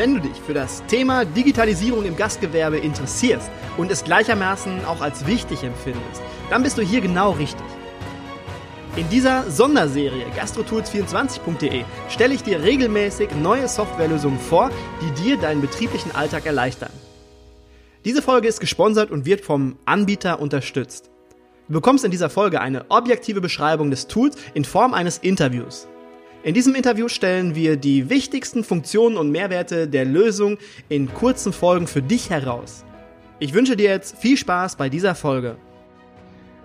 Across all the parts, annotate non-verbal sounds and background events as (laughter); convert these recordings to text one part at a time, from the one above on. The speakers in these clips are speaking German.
Wenn du dich für das Thema Digitalisierung im Gastgewerbe interessierst und es gleichermaßen auch als wichtig empfindest, dann bist du hier genau richtig. In dieser Sonderserie gastrotools24.de stelle ich dir regelmäßig neue Softwarelösungen vor, die dir deinen betrieblichen Alltag erleichtern. Diese Folge ist gesponsert und wird vom Anbieter unterstützt. Du bekommst in dieser Folge eine objektive Beschreibung des Tools in Form eines Interviews. In diesem Interview stellen wir die wichtigsten Funktionen und Mehrwerte der Lösung in kurzen Folgen für dich heraus. Ich wünsche dir jetzt viel Spaß bei dieser Folge.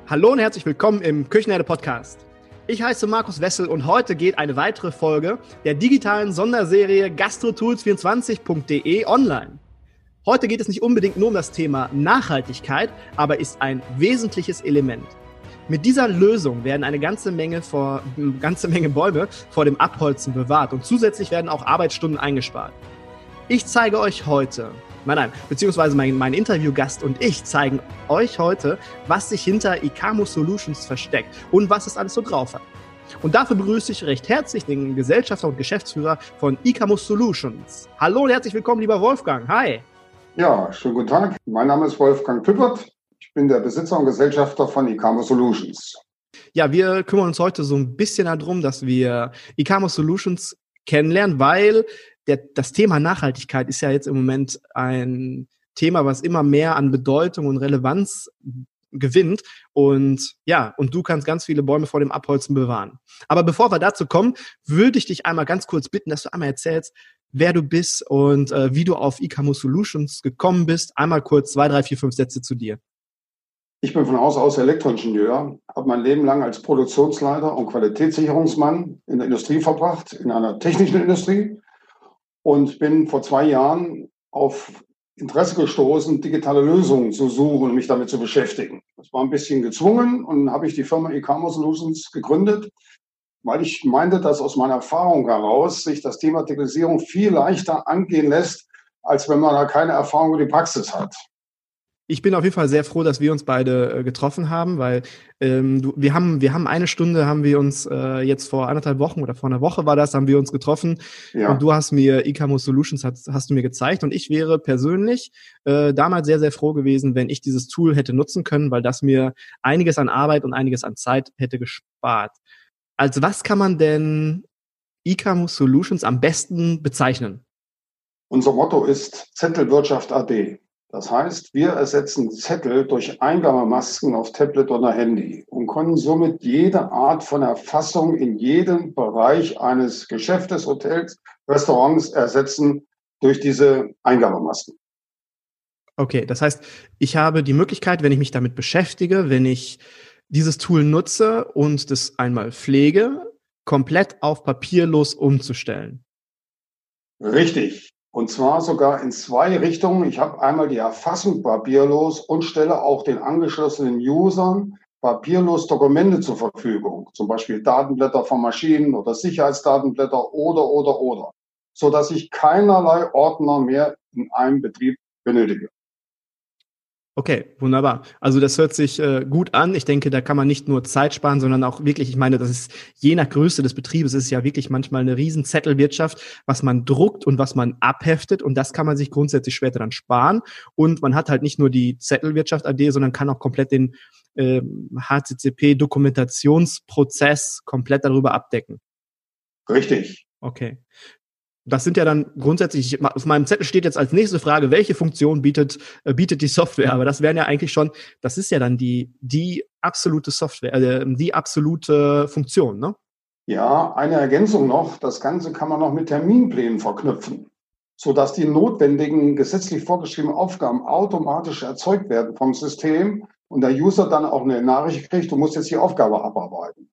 Hallo und herzlich willkommen im Küchenherde Podcast. Ich heiße Markus Wessel und heute geht eine weitere Folge der digitalen Sonderserie gastrotools24.de online. Heute geht es nicht unbedingt nur um das Thema Nachhaltigkeit, aber ist ein wesentliches Element. Mit dieser Lösung werden eine ganze Menge, vor, eine ganze Menge Bäume vor dem Abholzen bewahrt und zusätzlich werden auch Arbeitsstunden eingespart. Ich zeige euch heute, nein, nein, beziehungsweise mein, mein Interviewgast und ich zeigen euch heute, was sich hinter Icamo Solutions versteckt und was es alles so drauf hat. Und dafür begrüße ich recht herzlich den Gesellschafter und Geschäftsführer von Icamus Solutions. Hallo und herzlich willkommen, lieber Wolfgang. Hi. Ja, schönen guten Tag. Mein Name ist Wolfgang Püppert bin der Besitzer und Gesellschafter von Icamo Solutions. Ja, wir kümmern uns heute so ein bisschen darum, dass wir Icamo Solutions kennenlernen, weil der, das Thema Nachhaltigkeit ist ja jetzt im Moment ein Thema, was immer mehr an Bedeutung und Relevanz gewinnt. Und ja, und du kannst ganz viele Bäume vor dem Abholzen bewahren. Aber bevor wir dazu kommen, würde ich dich einmal ganz kurz bitten, dass du einmal erzählst, wer du bist und äh, wie du auf Icamo Solutions gekommen bist. Einmal kurz zwei, drei, vier, fünf Sätze zu dir. Ich bin von Haus aus Elektroingenieur, habe mein Leben lang als Produktionsleiter und Qualitätssicherungsmann in der Industrie verbracht, in einer technischen Industrie und bin vor zwei Jahren auf Interesse gestoßen, digitale Lösungen zu suchen und mich damit zu beschäftigen. Das war ein bisschen gezwungen und habe ich die Firma E-Commerce Solutions gegründet, weil ich meinte, dass aus meiner Erfahrung heraus sich das Thema Digitalisierung viel leichter angehen lässt, als wenn man da keine Erfahrung über die Praxis hat ich bin auf jeden Fall sehr froh, dass wir uns beide äh, getroffen haben, weil ähm, du, wir haben wir haben eine Stunde haben wir uns äh, jetzt vor anderthalb Wochen oder vor einer Woche war das haben wir uns getroffen ja. und du hast mir Icamo Solutions hast, hast du mir gezeigt und ich wäre persönlich äh, damals sehr sehr froh gewesen, wenn ich dieses Tool hätte nutzen können, weil das mir einiges an Arbeit und einiges an Zeit hätte gespart. Als was kann man denn Icamo Solutions am besten bezeichnen? Unser Motto ist Zettelwirtschaft AD. Das heißt, wir ersetzen Zettel durch Eingabemasken auf Tablet oder Handy und können somit jede Art von Erfassung in jedem Bereich eines Geschäftes, Hotels, Restaurants ersetzen durch diese Eingabemasken. Okay, das heißt, ich habe die Möglichkeit, wenn ich mich damit beschäftige, wenn ich dieses Tool nutze und das einmal pflege, komplett auf papierlos umzustellen. Richtig. Und zwar sogar in zwei Richtungen. Ich habe einmal die Erfassung papierlos und stelle auch den angeschlossenen Usern papierlos Dokumente zur Verfügung. Zum Beispiel Datenblätter von Maschinen oder Sicherheitsdatenblätter oder, oder, oder. So dass ich keinerlei Ordner mehr in einem Betrieb benötige. Okay, wunderbar. Also das hört sich äh, gut an. Ich denke, da kann man nicht nur Zeit sparen, sondern auch wirklich, ich meine, das ist je nach Größe des Betriebes, ist ja wirklich manchmal eine riesen Zettelwirtschaft, was man druckt und was man abheftet und das kann man sich grundsätzlich später dann sparen. Und man hat halt nicht nur die Zettelwirtschaft AD, sondern kann auch komplett den äh, HCCP-Dokumentationsprozess komplett darüber abdecken. Richtig. Okay das sind ja dann grundsätzlich, auf meinem Zettel steht jetzt als nächste Frage, welche Funktion bietet, äh, bietet die Software? Aber das wären ja eigentlich schon, das ist ja dann die, die absolute Software, äh, die absolute Funktion, ne? Ja, eine Ergänzung noch. Das Ganze kann man noch mit Terminplänen verknüpfen, sodass die notwendigen gesetzlich vorgeschriebenen Aufgaben automatisch erzeugt werden vom System und der User dann auch eine Nachricht kriegt, du musst jetzt die Aufgabe abarbeiten.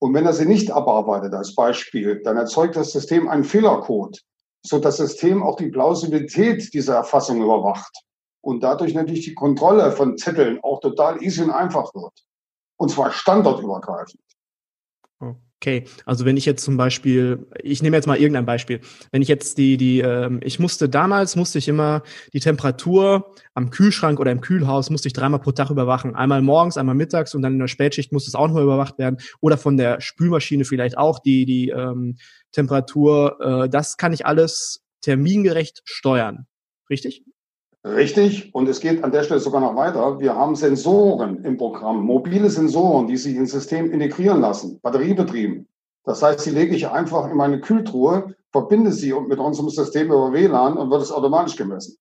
Und wenn er sie nicht abarbeitet, als Beispiel, dann erzeugt das System einen Fehlercode, so das System auch die Plausibilität dieser Erfassung überwacht und dadurch natürlich die Kontrolle von Zetteln auch total easy und einfach wird. Und zwar standortübergreifend. Okay, also wenn ich jetzt zum Beispiel, ich nehme jetzt mal irgendein Beispiel, wenn ich jetzt die, die, ähm, ich musste damals, musste ich immer die Temperatur am Kühlschrank oder im Kühlhaus, musste ich dreimal pro Tag überwachen. Einmal morgens, einmal mittags und dann in der Spätschicht musste es auch nochmal überwacht werden. Oder von der Spülmaschine vielleicht auch die, die ähm, Temperatur. Äh, das kann ich alles termingerecht steuern. Richtig? Richtig. Und es geht an der Stelle sogar noch weiter. Wir haben Sensoren im Programm, mobile Sensoren, die sich ins System integrieren lassen, batteriebetrieben. Das heißt, die lege ich einfach in meine Kühltruhe, verbinde sie mit unserem System über WLAN und wird es automatisch gemessen.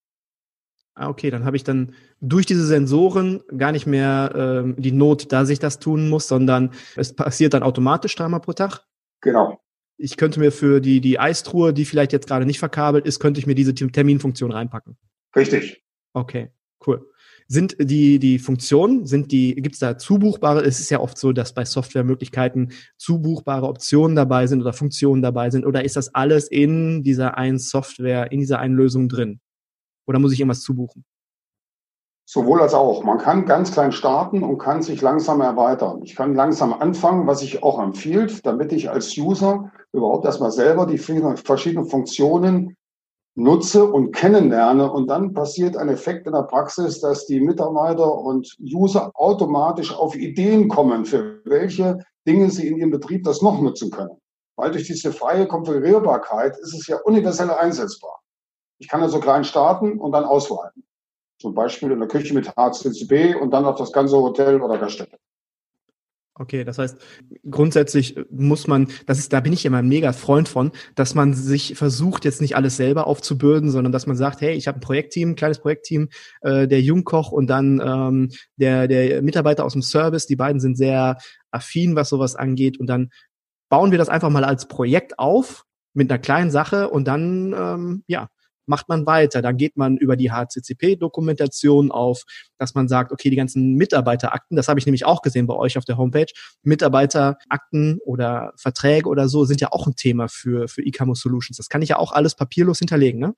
Ah, okay, dann habe ich dann durch diese Sensoren gar nicht mehr ähm, die Not, dass ich das tun muss, sondern es passiert dann automatisch dreimal pro Tag? Genau. Ich könnte mir für die, die Eistruhe, die vielleicht jetzt gerade nicht verkabelt ist, könnte ich mir diese Terminfunktion reinpacken. Richtig. Okay, cool. Sind die, die Funktionen, sind die, gibt es da zubuchbare? Es ist ja oft so, dass bei Softwaremöglichkeiten zubuchbare Optionen dabei sind oder Funktionen dabei sind. Oder ist das alles in dieser einen Software, in dieser einen Lösung drin? Oder muss ich irgendwas zubuchen? Sowohl als auch. Man kann ganz klein starten und kann sich langsam erweitern. Ich kann langsam anfangen, was ich auch empfiehlt, damit ich als User überhaupt erstmal selber die verschiedenen Funktionen nutze und kennenlerne. Und dann passiert ein Effekt in der Praxis, dass die Mitarbeiter und User automatisch auf Ideen kommen, für welche Dinge sie in ihrem Betrieb das noch nutzen können. Weil durch diese freie Konfigurierbarkeit ist es ja universell einsetzbar. Ich kann also klein starten und dann ausweiten. Zum Beispiel in der Küche mit HCCP und dann auf das ganze Hotel oder Gaststätte. Okay, das heißt, grundsätzlich muss man, das ist, da bin ich immer ein mega Freund von, dass man sich versucht, jetzt nicht alles selber aufzubürden, sondern dass man sagt, hey, ich habe ein Projektteam, ein kleines Projektteam, äh, der Jungkoch und dann ähm, der, der Mitarbeiter aus dem Service, die beiden sind sehr affin, was sowas angeht, und dann bauen wir das einfach mal als Projekt auf mit einer kleinen Sache und dann, ähm, ja, macht man weiter. Dann geht man über die HCCP-Dokumentation auf, dass man sagt, okay, die ganzen Mitarbeiterakten, das habe ich nämlich auch gesehen bei euch auf der Homepage, Mitarbeiterakten oder Verträge oder so sind ja auch ein Thema für, für eCommerce Solutions. Das kann ich ja auch alles papierlos hinterlegen, ne?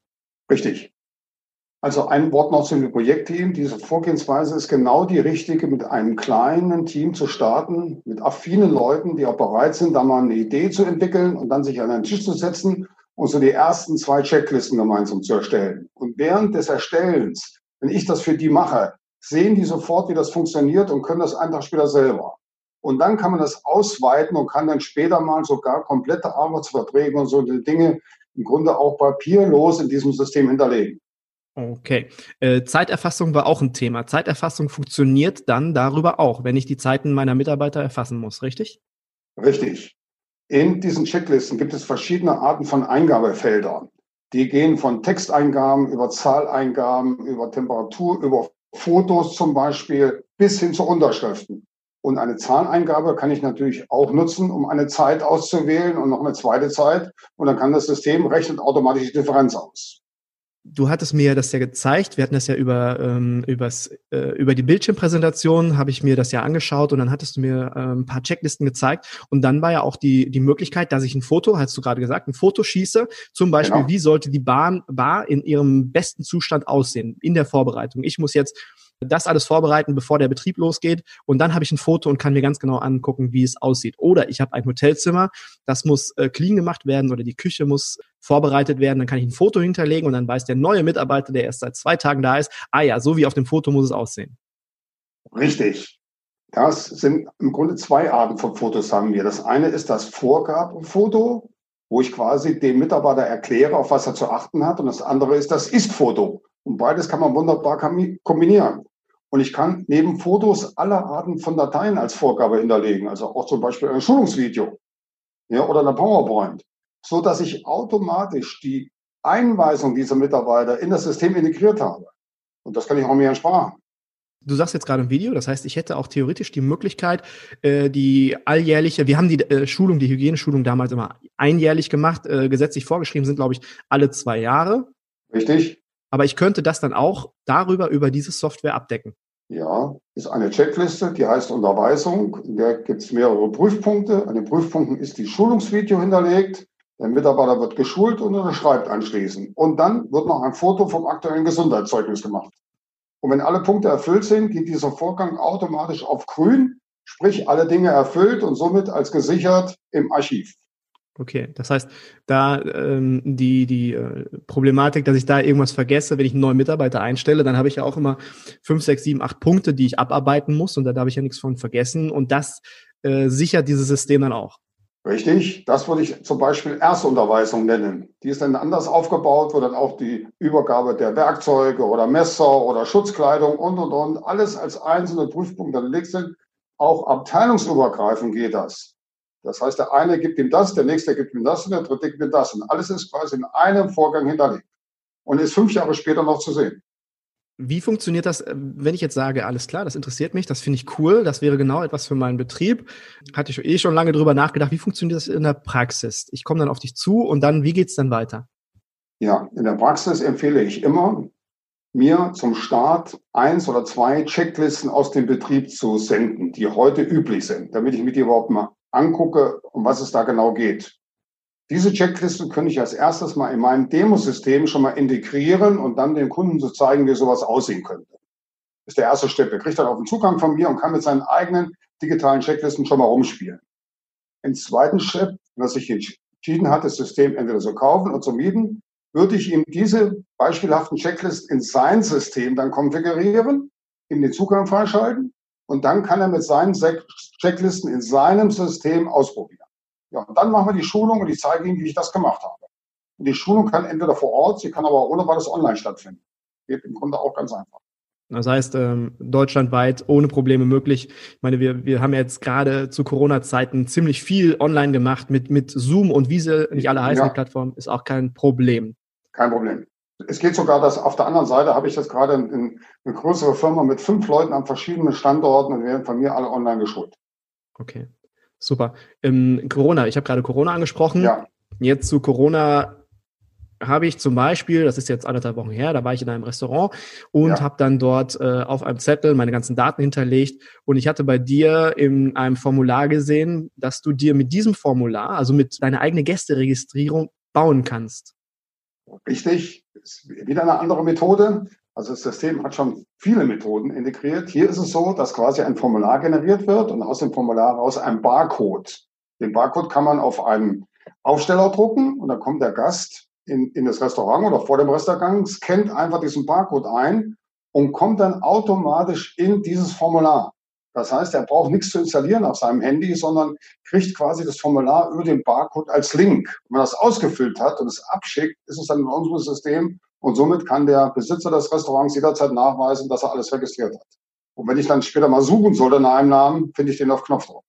Richtig. Also ein Wort noch zum Projektteam. Diese Vorgehensweise ist genau die richtige, mit einem kleinen Team zu starten, mit affinen Leuten, die auch bereit sind, da mal eine Idee zu entwickeln und dann sich an einen Tisch zu setzen und so die ersten zwei Checklisten gemeinsam zu erstellen. Und während des Erstellens, wenn ich das für die mache, sehen die sofort, wie das funktioniert und können das einen Tag später selber. Und dann kann man das ausweiten und kann dann später mal sogar komplette Arbeitsverträge und so Dinge im Grunde auch papierlos in diesem System hinterlegen. Okay. Äh, Zeiterfassung war auch ein Thema. Zeiterfassung funktioniert dann darüber auch, wenn ich die Zeiten meiner Mitarbeiter erfassen muss, richtig? Richtig. In diesen Checklisten gibt es verschiedene Arten von Eingabefeldern. Die gehen von Texteingaben über Zahleingaben, über Temperatur, über Fotos zum Beispiel bis hin zu Unterschriften. Und eine Zahleingabe kann ich natürlich auch nutzen, um eine Zeit auszuwählen und noch eine zweite Zeit. Und dann kann das System rechnet automatisch die Differenz aus du hattest mir das ja gezeigt. Wir hatten das ja über, ähm, übers, äh, über die Bildschirmpräsentation, habe ich mir das ja angeschaut und dann hattest du mir äh, ein paar Checklisten gezeigt. Und dann war ja auch die, die Möglichkeit, dass ich ein Foto, hast du gerade gesagt, ein Foto schieße. Zum Beispiel, genau. wie sollte die Bahn, Bar in ihrem besten Zustand aussehen in der Vorbereitung. Ich muss jetzt das alles vorbereiten, bevor der Betrieb losgeht. Und dann habe ich ein Foto und kann mir ganz genau angucken, wie es aussieht. Oder ich habe ein Hotelzimmer, das muss äh, clean gemacht werden oder die Küche muss vorbereitet werden. Dann kann ich ein Foto hinterlegen und dann weiß der neue Mitarbeiter, der erst seit zwei Tagen da ist, ah ja, so wie auf dem Foto muss es aussehen. Richtig. Das sind im Grunde zwei Arten von Fotos haben wir. Das eine ist das Vorgabefoto, wo ich quasi dem Mitarbeiter erkläre, auf was er zu achten hat. Und das andere ist das Ist-Foto. Und beides kann man wunderbar kombinieren. Und ich kann neben Fotos aller Arten von Dateien als Vorgabe hinterlegen, also auch zum Beispiel ein Schulungsvideo ja, oder eine PowerPoint, so dass ich automatisch die Einweisung dieser Mitarbeiter in das System integriert habe. Und das kann ich auch mir ersparen. Du sagst jetzt gerade ein Video, das heißt, ich hätte auch theoretisch die Möglichkeit, äh, die alljährliche, wir haben die äh, Schulung, die Hygieneschulung damals immer einjährlich gemacht, äh, gesetzlich vorgeschrieben sind, glaube ich, alle zwei Jahre. Richtig. Aber ich könnte das dann auch darüber, über diese Software abdecken. Ja, ist eine Checkliste, die heißt Unterweisung. In der gibt es mehrere Prüfpunkte. An den Prüfpunkten ist die Schulungsvideo hinterlegt. Der Mitarbeiter wird geschult und unterschreibt anschließend. Und dann wird noch ein Foto vom aktuellen Gesundheitszeugnis gemacht. Und wenn alle Punkte erfüllt sind, geht dieser Vorgang automatisch auf grün sprich alle Dinge erfüllt und somit als gesichert im Archiv. Okay, das heißt, da ähm, die, die äh, Problematik, dass ich da irgendwas vergesse, wenn ich einen neuen Mitarbeiter einstelle, dann habe ich ja auch immer fünf, sechs, sieben, acht Punkte, die ich abarbeiten muss und da darf ich ja nichts von vergessen und das äh, sichert dieses System dann auch. Richtig, das würde ich zum Beispiel Erstunterweisung nennen. Die ist dann anders aufgebaut, wo dann auch die Übergabe der Werkzeuge oder Messer oder Schutzkleidung und und und alles als einzelne Prüfpunkte hinterlegt sind. Auch abteilungsübergreifend geht das. Das heißt, der eine gibt ihm das, der nächste gibt ihm das und der dritte gibt ihm das. Und alles ist quasi in einem Vorgang hinterlegt und ist fünf Jahre später noch zu sehen. Wie funktioniert das, äh, wenn ich jetzt sage, alles klar, das interessiert mich, das finde ich cool, das wäre genau etwas für meinen Betrieb? Hatte ich eh schon lange drüber nachgedacht, wie funktioniert das in der Praxis? Ich komme dann auf dich zu und dann, wie geht es dann weiter? Ja, in der Praxis empfehle ich immer, mir zum Start eins oder zwei Checklisten aus dem Betrieb zu senden, die heute üblich sind, damit ich mit dir überhaupt mal angucke, um was es da genau geht. Diese Checklisten könnte ich als erstes mal in meinem Demosystem schon mal integrieren und dann dem Kunden so zeigen, wie sowas aussehen könnte. Das ist der erste Schritt. Er kriegt dann auch einen Zugang von mir und kann mit seinen eigenen digitalen Checklisten schon mal rumspielen. Im zweiten Schritt, wenn er sich entschieden hat, das System entweder zu kaufen oder zu mieten, würde ich ihm diese beispielhaften Checklisten in sein System dann konfigurieren, ihm den Zugang freischalten und dann kann er mit seinen Checklisten in seinem System ausprobieren. Ja, und dann machen wir die Schulung und ich zeige ihm, wie ich das gemacht habe. Und die Schulung kann entweder vor Ort, sie kann aber auch ohne weiteres online stattfinden. Geht im Grunde auch ganz einfach. Das heißt, ähm, deutschlandweit ohne Probleme möglich. Ich meine, wir, wir haben jetzt gerade zu Corona-Zeiten ziemlich viel online gemacht mit, mit Zoom und wie sie nicht alle heißen, ja. die Plattform, ist auch kein Problem. Kein Problem. Es geht sogar, dass auf der anderen Seite habe ich das gerade in, in eine größere Firma mit fünf Leuten an verschiedenen Standorten und werden von mir alle online geschult. Okay, super. Ähm, Corona, ich habe gerade Corona angesprochen. Ja. Jetzt zu Corona habe ich zum Beispiel, das ist jetzt anderthalb Wochen her, da war ich in einem Restaurant und ja. habe dann dort äh, auf einem Zettel meine ganzen Daten hinterlegt und ich hatte bei dir in einem Formular gesehen, dass du dir mit diesem Formular, also mit deiner eigenen Gästeregistrierung bauen kannst. Richtig, ist wieder eine andere Methode. Also das System hat schon viele Methoden integriert. Hier ist es so, dass quasi ein Formular generiert wird und aus dem Formular raus ein Barcode. Den Barcode kann man auf einen Aufsteller drucken und dann kommt der Gast in, in das Restaurant oder vor dem Restaurant, scannt einfach diesen Barcode ein und kommt dann automatisch in dieses Formular. Das heißt, er braucht nichts zu installieren auf seinem Handy, sondern kriegt quasi das Formular über den Barcode als Link. Wenn man das ausgefüllt hat und es abschickt, ist es dann in unserem System und somit kann der Besitzer des Restaurants jederzeit nachweisen, dass er alles registriert hat. Und wenn ich dann später mal suchen sollte nach einem Namen, finde ich den auf Knopfdruck.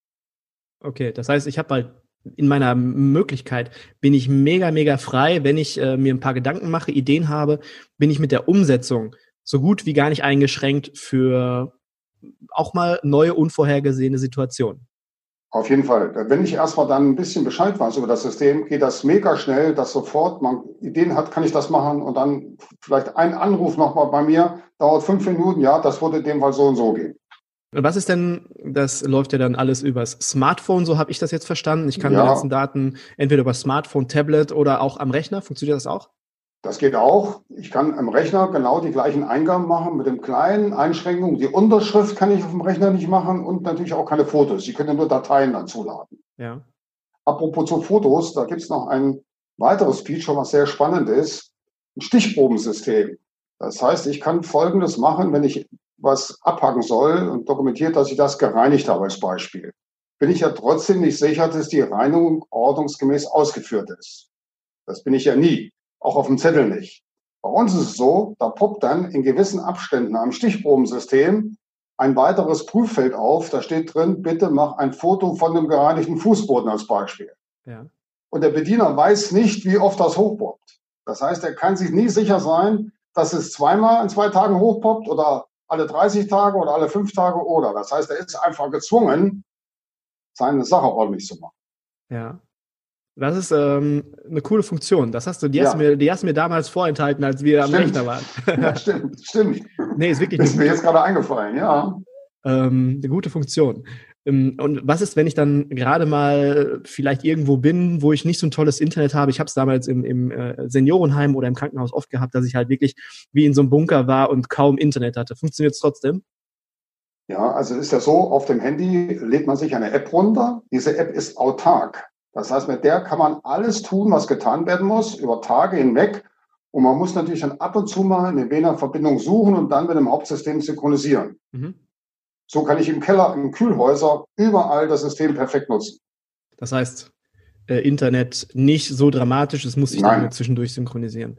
Okay, das heißt, ich habe halt in meiner Möglichkeit bin ich mega, mega frei. Wenn ich äh, mir ein paar Gedanken mache, Ideen habe, bin ich mit der Umsetzung so gut wie gar nicht eingeschränkt für auch mal neue, unvorhergesehene Situationen. Auf jeden Fall. Wenn ich erstmal dann ein bisschen Bescheid weiß über das System, geht das mega schnell, dass sofort man Ideen hat, kann ich das machen und dann vielleicht ein Anruf nochmal bei mir, dauert fünf Minuten, ja, das würde in dem Fall so und so gehen. Was ist denn, das läuft ja dann alles übers Smartphone, so habe ich das jetzt verstanden. Ich kann ja. die ganzen Daten entweder über Smartphone, Tablet oder auch am Rechner. Funktioniert das auch? Das geht auch. Ich kann am Rechner genau die gleichen Eingaben machen mit dem kleinen Einschränkungen. Die Unterschrift kann ich auf dem Rechner nicht machen und natürlich auch keine Fotos. Sie können nur Dateien dann zuladen. Ja. Apropos zu Fotos, da gibt es noch ein weiteres Feature, was sehr spannend ist. Ein Stichprobensystem. Das heißt, ich kann Folgendes machen, wenn ich was abhaken soll und dokumentiert, dass ich das gereinigt habe als Beispiel. Bin ich ja trotzdem nicht sicher, dass die Reinigung ordnungsgemäß ausgeführt ist. Das bin ich ja nie auch auf dem Zettel nicht. Bei uns ist es so, da poppt dann in gewissen Abständen am Stichprobensystem ein weiteres Prüffeld auf. Da steht drin, bitte mach ein Foto von dem gereinigten Fußboden als Beispiel. Ja. Und der Bediener weiß nicht, wie oft das hochpoppt. Das heißt, er kann sich nie sicher sein, dass es zweimal in zwei Tagen hochpoppt oder alle 30 Tage oder alle fünf Tage oder. Das heißt, er ist einfach gezwungen, seine Sache ordentlich zu machen. Ja. Das ist ähm, eine coole Funktion. Das hast du, die, ja. hast du mir, die hast du mir damals vorenthalten, als wir stimmt. am Rechner waren. ja, stimmt, stimmt. Nee, ist wirklich. ist mir jetzt gerade eingefallen, ja. Ähm, eine gute Funktion. Ähm, und was ist, wenn ich dann gerade mal vielleicht irgendwo bin, wo ich nicht so ein tolles Internet habe? Ich habe es damals im, im äh, Seniorenheim oder im Krankenhaus oft gehabt, dass ich halt wirklich wie in so einem Bunker war und kaum Internet hatte. Funktioniert es trotzdem? Ja, also ist ja so, auf dem Handy lädt man sich eine App runter. Diese App ist autark. Das heißt, mit der kann man alles tun, was getan werden muss, über Tage hinweg. Und man muss natürlich dann ab und zu mal eine WLAN-Verbindung suchen und dann mit dem Hauptsystem synchronisieren. Mhm. So kann ich im Keller, im Kühlhäuser überall das System perfekt nutzen. Das heißt, äh, Internet nicht so dramatisch, es muss sich Nein. dann zwischendurch synchronisieren.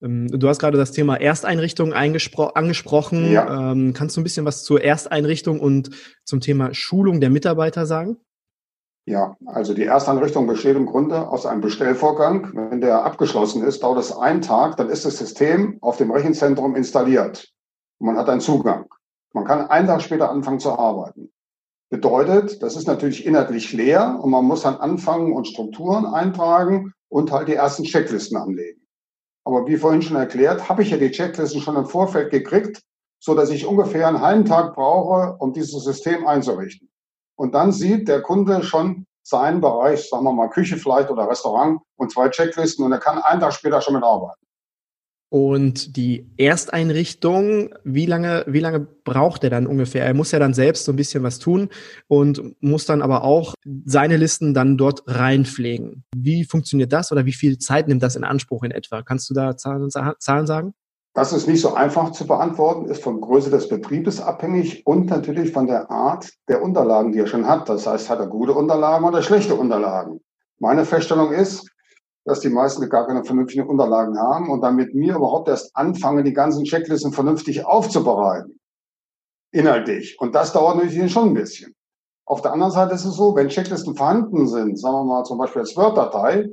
Ähm, du hast gerade das Thema Ersteinrichtung angesprochen. Ja. Ähm, kannst du ein bisschen was zur Ersteinrichtung und zum Thema Schulung der Mitarbeiter sagen? Ja, also die Ersteinrichtung besteht im Grunde aus einem Bestellvorgang. Wenn der abgeschlossen ist, dauert es einen Tag, dann ist das System auf dem Rechenzentrum installiert. Man hat einen Zugang. Man kann einen Tag später anfangen zu arbeiten. Bedeutet, das ist natürlich inhaltlich leer und man muss dann anfangen und Strukturen eintragen und halt die ersten Checklisten anlegen. Aber wie vorhin schon erklärt, habe ich ja die Checklisten schon im Vorfeld gekriegt, so dass ich ungefähr einen halben Tag brauche, um dieses System einzurichten. Und dann sieht der Kunde schon seinen Bereich, sagen wir mal Küche vielleicht oder Restaurant und zwei Checklisten und er kann einen Tag später schon mitarbeiten. Und die Ersteinrichtung, wie lange, wie lange braucht er dann ungefähr? Er muss ja dann selbst so ein bisschen was tun und muss dann aber auch seine Listen dann dort reinpflegen. Wie funktioniert das oder wie viel Zeit nimmt das in Anspruch in etwa? Kannst du da Zahlen, Zahlen sagen? Das ist nicht so einfach zu beantworten, ist von Größe des Betriebes abhängig und natürlich von der Art der Unterlagen, die er schon hat. Das heißt, hat er gute Unterlagen oder schlechte Unterlagen? Meine Feststellung ist, dass die meisten gar keine vernünftigen Unterlagen haben und dann mit mir überhaupt erst anfangen, die ganzen Checklisten vernünftig aufzubereiten. Inhaltlich. Und das dauert natürlich schon ein bisschen. Auf der anderen Seite ist es so, wenn Checklisten vorhanden sind, sagen wir mal zum Beispiel als Word-Datei,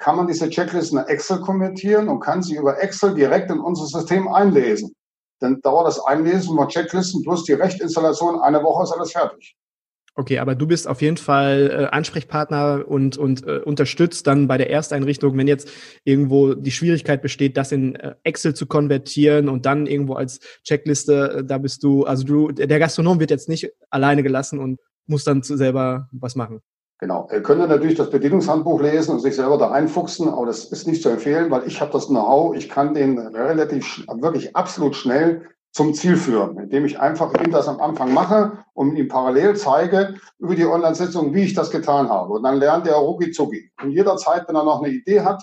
kann man diese Checklisten in Excel konvertieren und kann sie über Excel direkt in unser System einlesen. Dann dauert das Einlesen von Checklisten plus die Rechtinstallation eine Woche ist alles fertig. Okay, aber du bist auf jeden Fall äh, Ansprechpartner und, und äh, unterstützt dann bei der Ersteinrichtung, wenn jetzt irgendwo die Schwierigkeit besteht, das in äh, Excel zu konvertieren und dann irgendwo als Checkliste, äh, da bist du, also du, der Gastronom wird jetzt nicht alleine gelassen und muss dann selber was machen. Genau. Er könnte natürlich das Bedienungshandbuch lesen und sich selber da einfuchsen, aber das ist nicht zu empfehlen, weil ich habe das Know-how, ich kann den relativ, wirklich absolut schnell zum Ziel führen, indem ich einfach ihm das am Anfang mache und ihm parallel zeige über die Online-Sitzung, wie ich das getan habe. Und dann lernt er rucki zucki. Und jederzeit, wenn er noch eine Idee hat,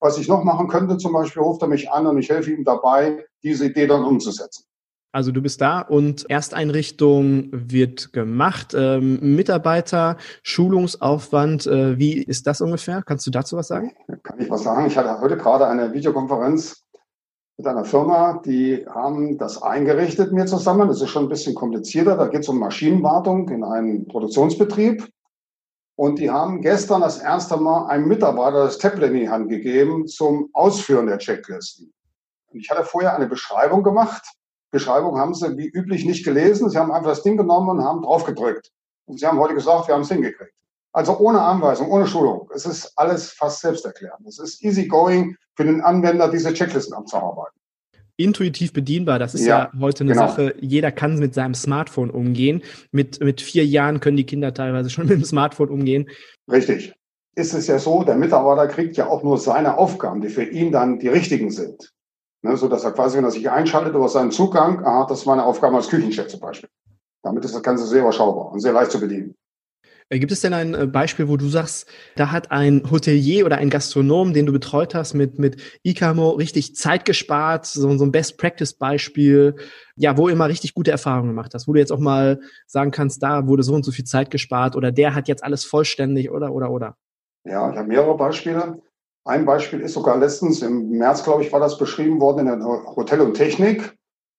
was ich noch machen könnte, zum Beispiel ruft er mich an und ich helfe ihm dabei, diese Idee dann umzusetzen. Also du bist da und Ersteinrichtung wird gemacht. Ähm, Mitarbeiter, Schulungsaufwand, äh, wie ist das ungefähr? Kannst du dazu was sagen? Kann ich was sagen? Ich hatte heute gerade eine Videokonferenz mit einer Firma, die haben das eingerichtet mir zusammen. Das ist schon ein bisschen komplizierter. Da geht es um Maschinenwartung in einem Produktionsbetrieb. Und die haben gestern das erste Mal einem Mitarbeiter das Tablet in die Hand gegeben zum Ausführen der Checklisten. Und ich hatte vorher eine Beschreibung gemacht. Beschreibung haben sie wie üblich nicht gelesen. Sie haben einfach das Ding genommen und haben draufgedrückt. Und sie haben heute gesagt, wir haben es hingekriegt. Also ohne Anweisung, ohne Schulung. Es ist alles fast selbsterklärend. Es ist easy going für den Anwender, diese Checklisten abzuarbeiten. Intuitiv bedienbar, das ist ja, ja heute eine genau. Sache. Jeder kann mit seinem Smartphone umgehen. Mit, mit vier Jahren können die Kinder teilweise (laughs) schon mit dem Smartphone umgehen. Richtig. Ist es ja so, der Mitarbeiter kriegt ja auch nur seine Aufgaben, die für ihn dann die richtigen sind. Ne, so dass er quasi, wenn er sich einschaltet über seinen Zugang, aha, das ist meine Aufgabe als Küchenchef zum Beispiel. Damit ist das Ganze sehr überschaubar und sehr leicht zu bedienen. Äh, gibt es denn ein äh, Beispiel, wo du sagst, da hat ein Hotelier oder ein Gastronom, den du betreut hast, mit, mit ICAMO richtig Zeit gespart, so, so ein Best-Practice-Beispiel, ja, wo immer richtig gute Erfahrungen gemacht hast, wo du jetzt auch mal sagen kannst, da wurde so und so viel Zeit gespart oder der hat jetzt alles vollständig oder, oder, oder? Ja, ich habe mehrere Beispiele. Ein Beispiel ist sogar letztens, im März, glaube ich, war das beschrieben worden in der Hotel und Technik.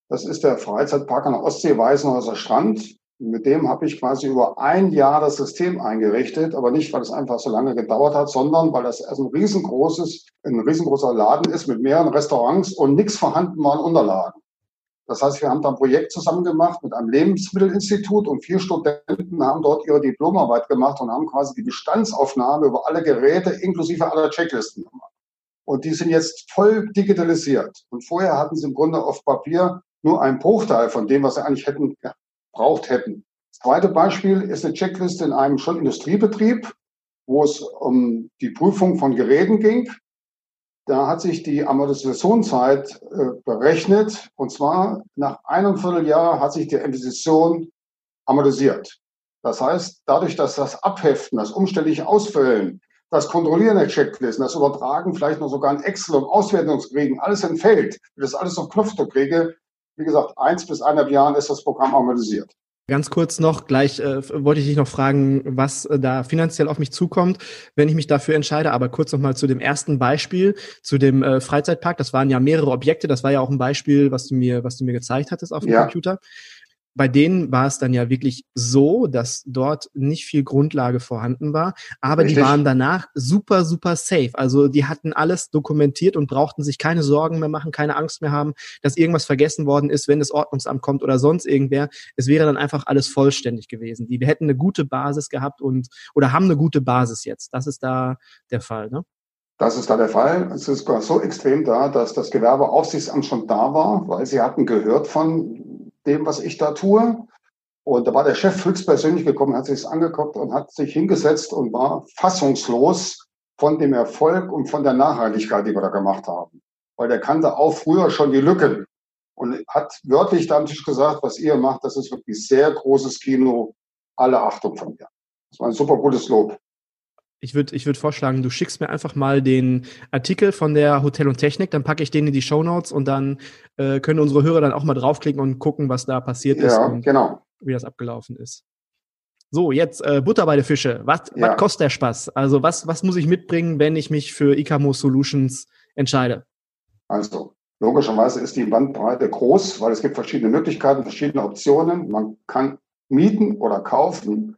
Das ist der Freizeitpark an der Ostsee Weißenhäuser Strand. Mit dem habe ich quasi über ein Jahr das System eingerichtet, aber nicht, weil es einfach so lange gedauert hat, sondern weil das ein riesengroßes, ein riesengroßer Laden ist mit mehreren Restaurants und nichts vorhanden waren Unterlagen. Das heißt, wir haben da ein Projekt zusammen gemacht mit einem Lebensmittelinstitut und vier Studenten haben dort ihre Diplomarbeit gemacht und haben quasi die Bestandsaufnahme über alle Geräte inklusive aller Checklisten gemacht. Und die sind jetzt voll digitalisiert. Und vorher hatten sie im Grunde auf Papier nur einen Bruchteil von dem, was sie eigentlich hätten braucht hätten. Das zweite Beispiel ist eine Checkliste in einem schon Industriebetrieb, wo es um die Prüfung von Geräten ging. Da hat sich die Amortisationszeit äh, berechnet. Und zwar nach einem Vierteljahr hat sich die Investition amortisiert. Das heißt, dadurch, dass das Abheften, das umständliche Ausfüllen, das Kontrollieren der Checklisten, das Übertragen vielleicht noch sogar in Excel und Auswertungskriegen, alles entfällt, wenn das alles auf Knopfdruck kriege, wie gesagt, eins bis eineinhalb Jahren ist das Programm amortisiert. Ganz kurz noch, gleich äh, wollte ich dich noch fragen, was äh, da finanziell auf mich zukommt, wenn ich mich dafür entscheide. Aber kurz noch mal zu dem ersten Beispiel, zu dem äh, Freizeitpark. Das waren ja mehrere Objekte. Das war ja auch ein Beispiel, was du mir, was du mir gezeigt hattest auf dem ja. Computer bei denen war es dann ja wirklich so, dass dort nicht viel Grundlage vorhanden war, aber Richtig. die waren danach super, super safe. Also die hatten alles dokumentiert und brauchten sich keine Sorgen mehr machen, keine Angst mehr haben, dass irgendwas vergessen worden ist, wenn das Ordnungsamt kommt oder sonst irgendwer. Es wäre dann einfach alles vollständig gewesen. Die hätten eine gute Basis gehabt und oder haben eine gute Basis jetzt. Das ist da der Fall, ne? Das ist da der Fall. Es ist so extrem da, dass das Gewerbeaufsichtsamt schon da war, weil sie hatten gehört von dem, was ich da tue. Und da war der Chef höchstpersönlich gekommen, hat sich angeguckt und hat sich hingesetzt und war fassungslos von dem Erfolg und von der Nachhaltigkeit, die wir da gemacht haben. Weil der kannte auch früher schon die Lücken und hat wörtlich da am Tisch gesagt, was ihr macht, das ist wirklich sehr großes Kino. Alle Achtung von mir. Das war ein super gutes Lob. Ich würde ich würd vorschlagen, du schickst mir einfach mal den Artikel von der Hotel und Technik, dann packe ich den in die Show Notes und dann äh, können unsere Hörer dann auch mal draufklicken und gucken, was da passiert ja, ist und genau. wie das abgelaufen ist. So, jetzt äh, Butter bei den Fische. Was, ja. was kostet der Spaß? Also was, was muss ich mitbringen, wenn ich mich für ICAMO Solutions entscheide? Also, logischerweise ist die Bandbreite groß, weil es gibt verschiedene Möglichkeiten, verschiedene Optionen. Man kann mieten oder kaufen.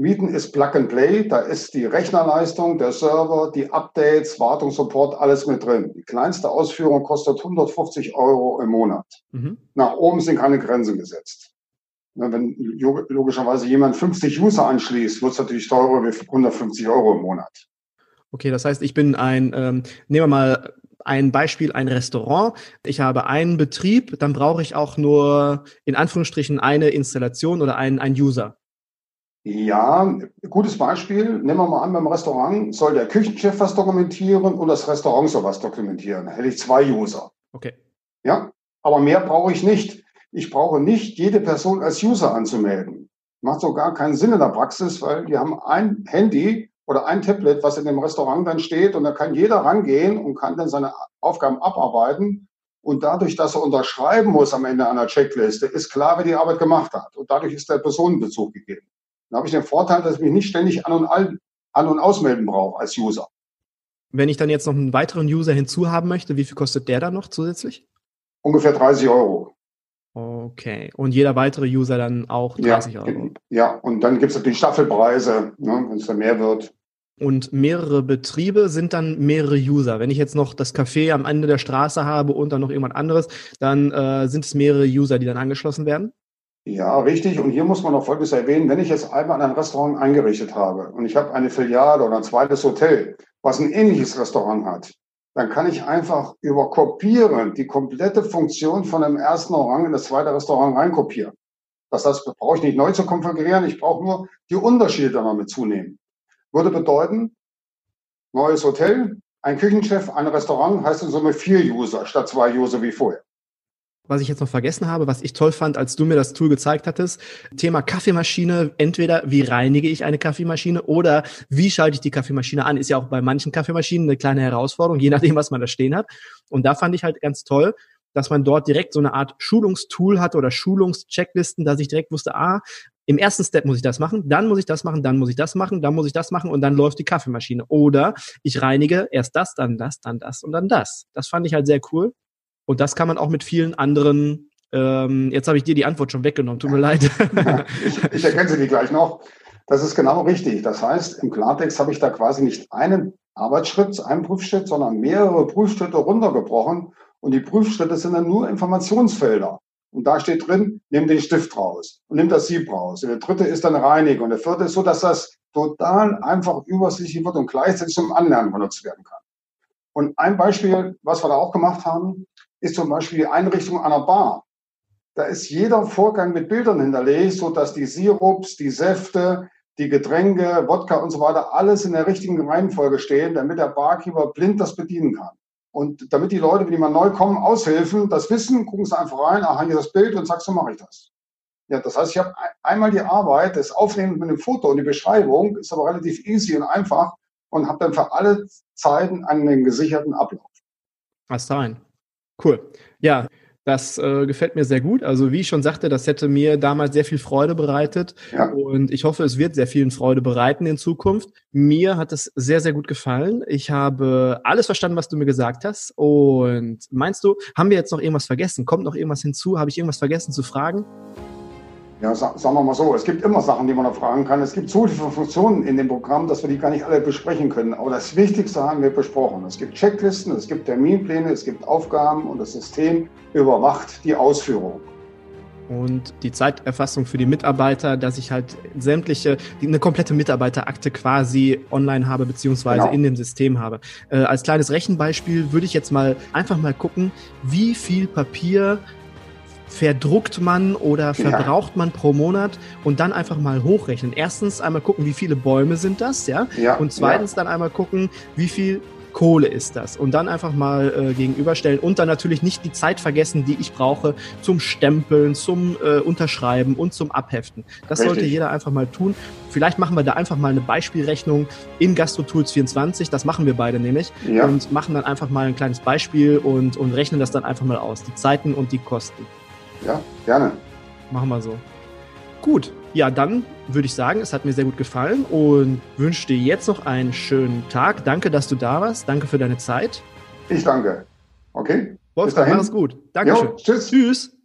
Mieten ist Plug and Play, da ist die Rechnerleistung, der Server, die Updates, Wartungssupport, alles mit drin. Die kleinste Ausführung kostet 150 Euro im Monat. Mhm. Nach oben sind keine Grenzen gesetzt. Wenn logischerweise jemand 50 User anschließt, wird es natürlich teurer wie 150 Euro im Monat. Okay, das heißt, ich bin ein, ähm, nehmen wir mal ein Beispiel, ein Restaurant. Ich habe einen Betrieb, dann brauche ich auch nur in Anführungsstrichen eine Installation oder einen, einen User. Ja, gutes Beispiel. Nehmen wir mal an, beim Restaurant soll der Küchenchef was dokumentieren und das Restaurant soll was dokumentieren. Da hätte ich zwei User. Okay. Ja, aber mehr brauche ich nicht. Ich brauche nicht jede Person als User anzumelden. Macht so gar keinen Sinn in der Praxis, weil die haben ein Handy oder ein Tablet, was in dem Restaurant dann steht und da kann jeder rangehen und kann dann seine Aufgaben abarbeiten. Und dadurch, dass er unterschreiben muss am Ende einer Checkliste, ist klar, wer die Arbeit gemacht hat. Und dadurch ist der Personenbezug gegeben. Dann habe ich den Vorteil, dass ich mich nicht ständig an und, an und ausmelden brauche als User. Wenn ich dann jetzt noch einen weiteren User hinzuhaben möchte, wie viel kostet der dann noch zusätzlich? Ungefähr 30 Euro. Okay. Und jeder weitere User dann auch 30 ja, Euro? Ja, und dann gibt es natürlich Staffelpreise, ne, wenn es dann mehr wird. Und mehrere Betriebe sind dann mehrere User. Wenn ich jetzt noch das Café am Ende der Straße habe und dann noch irgendwas anderes, dann äh, sind es mehrere User, die dann angeschlossen werden? Ja, richtig. Und hier muss man noch Folgendes erwähnen. Wenn ich jetzt einmal ein Restaurant eingerichtet habe und ich habe eine Filiale oder ein zweites Hotel, was ein ähnliches Restaurant hat, dann kann ich einfach über Kopieren die komplette Funktion von dem ersten Restaurant in das zweite Restaurant reinkopieren. Das heißt, brauche ich nicht neu zu konfigurieren, ich brauche nur die Unterschiede noch mit zunehmen. Würde bedeuten, neues Hotel, ein Küchenchef, ein Restaurant heißt in Summe vier User statt zwei User wie vorher was ich jetzt noch vergessen habe, was ich toll fand, als du mir das Tool gezeigt hattest. Thema Kaffeemaschine. Entweder wie reinige ich eine Kaffeemaschine oder wie schalte ich die Kaffeemaschine an? Ist ja auch bei manchen Kaffeemaschinen eine kleine Herausforderung, je nachdem, was man da stehen hat. Und da fand ich halt ganz toll, dass man dort direkt so eine Art Schulungstool hatte oder Schulungschecklisten, dass ich direkt wusste, ah, im ersten Step muss ich das machen, dann muss ich das machen, dann muss ich das machen, dann muss ich das machen und dann läuft die Kaffeemaschine. Oder ich reinige erst das, dann das, dann das und dann das. Das fand ich halt sehr cool. Und das kann man auch mit vielen anderen ähm, jetzt habe ich dir die Antwort schon weggenommen, tut mir leid. (laughs) ich, ich erkenne sie gleich noch. Das ist genau richtig. Das heißt, im Klartext habe ich da quasi nicht einen Arbeitsschritt, einen Prüfschritt, sondern mehrere Prüfschritte runtergebrochen. Und die Prüfschritte sind dann nur Informationsfelder. Und da steht drin, nimm den Stift raus und nimm das Sieb raus. Und der dritte ist dann Reinigung. Und der vierte ist so, dass das total einfach übersichtlich wird und gleichzeitig zum Anlernen benutzt werden kann. Und ein Beispiel, was wir da auch gemacht haben, ist zum Beispiel die Einrichtung einer Bar. Da ist jeder Vorgang mit Bildern hinterlegt, so dass die Sirups, die Säfte, die Getränke, Wodka und so weiter alles in der richtigen Reihenfolge stehen, damit der Barkeeper blind das bedienen kann. Und damit die Leute, wenn die mal neu kommen, aushelfen, das wissen, gucken sie einfach rein, aha, hier das Bild und sagst, so mache ich das. Ja, das heißt, ich habe einmal die Arbeit, das Aufnehmen mit dem Foto und die Beschreibung ist aber relativ easy und einfach und habe dann für alle Zeiten einen gesicherten Ablauf. Was rein. Cool. Ja, das äh, gefällt mir sehr gut. Also wie ich schon sagte, das hätte mir damals sehr viel Freude bereitet ja. und ich hoffe, es wird sehr vielen Freude bereiten in Zukunft. Mir hat es sehr, sehr gut gefallen. Ich habe alles verstanden, was du mir gesagt hast. Und meinst du, haben wir jetzt noch irgendwas vergessen? Kommt noch irgendwas hinzu? Habe ich irgendwas vergessen zu fragen? Ja, sagen wir mal so, es gibt immer Sachen, die man noch fragen kann. Es gibt so viele Funktionen in dem Programm, dass wir die gar nicht alle besprechen können. Aber das Wichtigste haben wir besprochen. Es gibt Checklisten, es gibt Terminpläne, es gibt Aufgaben und das System überwacht die Ausführung. Und die Zeiterfassung für die Mitarbeiter, dass ich halt sämtliche, eine komplette Mitarbeiterakte quasi online habe, beziehungsweise genau. in dem System habe. Äh, als kleines Rechenbeispiel würde ich jetzt mal einfach mal gucken, wie viel Papier verdruckt man oder verbraucht ja. man pro Monat und dann einfach mal hochrechnen. Erstens einmal gucken, wie viele Bäume sind das, ja? ja und zweitens ja. dann einmal gucken, wie viel Kohle ist das und dann einfach mal äh, gegenüberstellen und dann natürlich nicht die Zeit vergessen, die ich brauche zum Stempeln, zum äh, Unterschreiben und zum Abheften. Das Richtig. sollte jeder einfach mal tun. Vielleicht machen wir da einfach mal eine Beispielrechnung in GastroTools 24, das machen wir beide nämlich ja. und machen dann einfach mal ein kleines Beispiel und, und rechnen das dann einfach mal aus, die Zeiten und die Kosten. Ja, gerne. Machen wir so. Gut, ja, dann würde ich sagen, es hat mir sehr gut gefallen und wünsche dir jetzt noch einen schönen Tag. Danke, dass du da warst. Danke für deine Zeit. Ich danke. Okay. Wolfgang, mach es gut. Dankeschön. Jo, tschüss. Tschüss.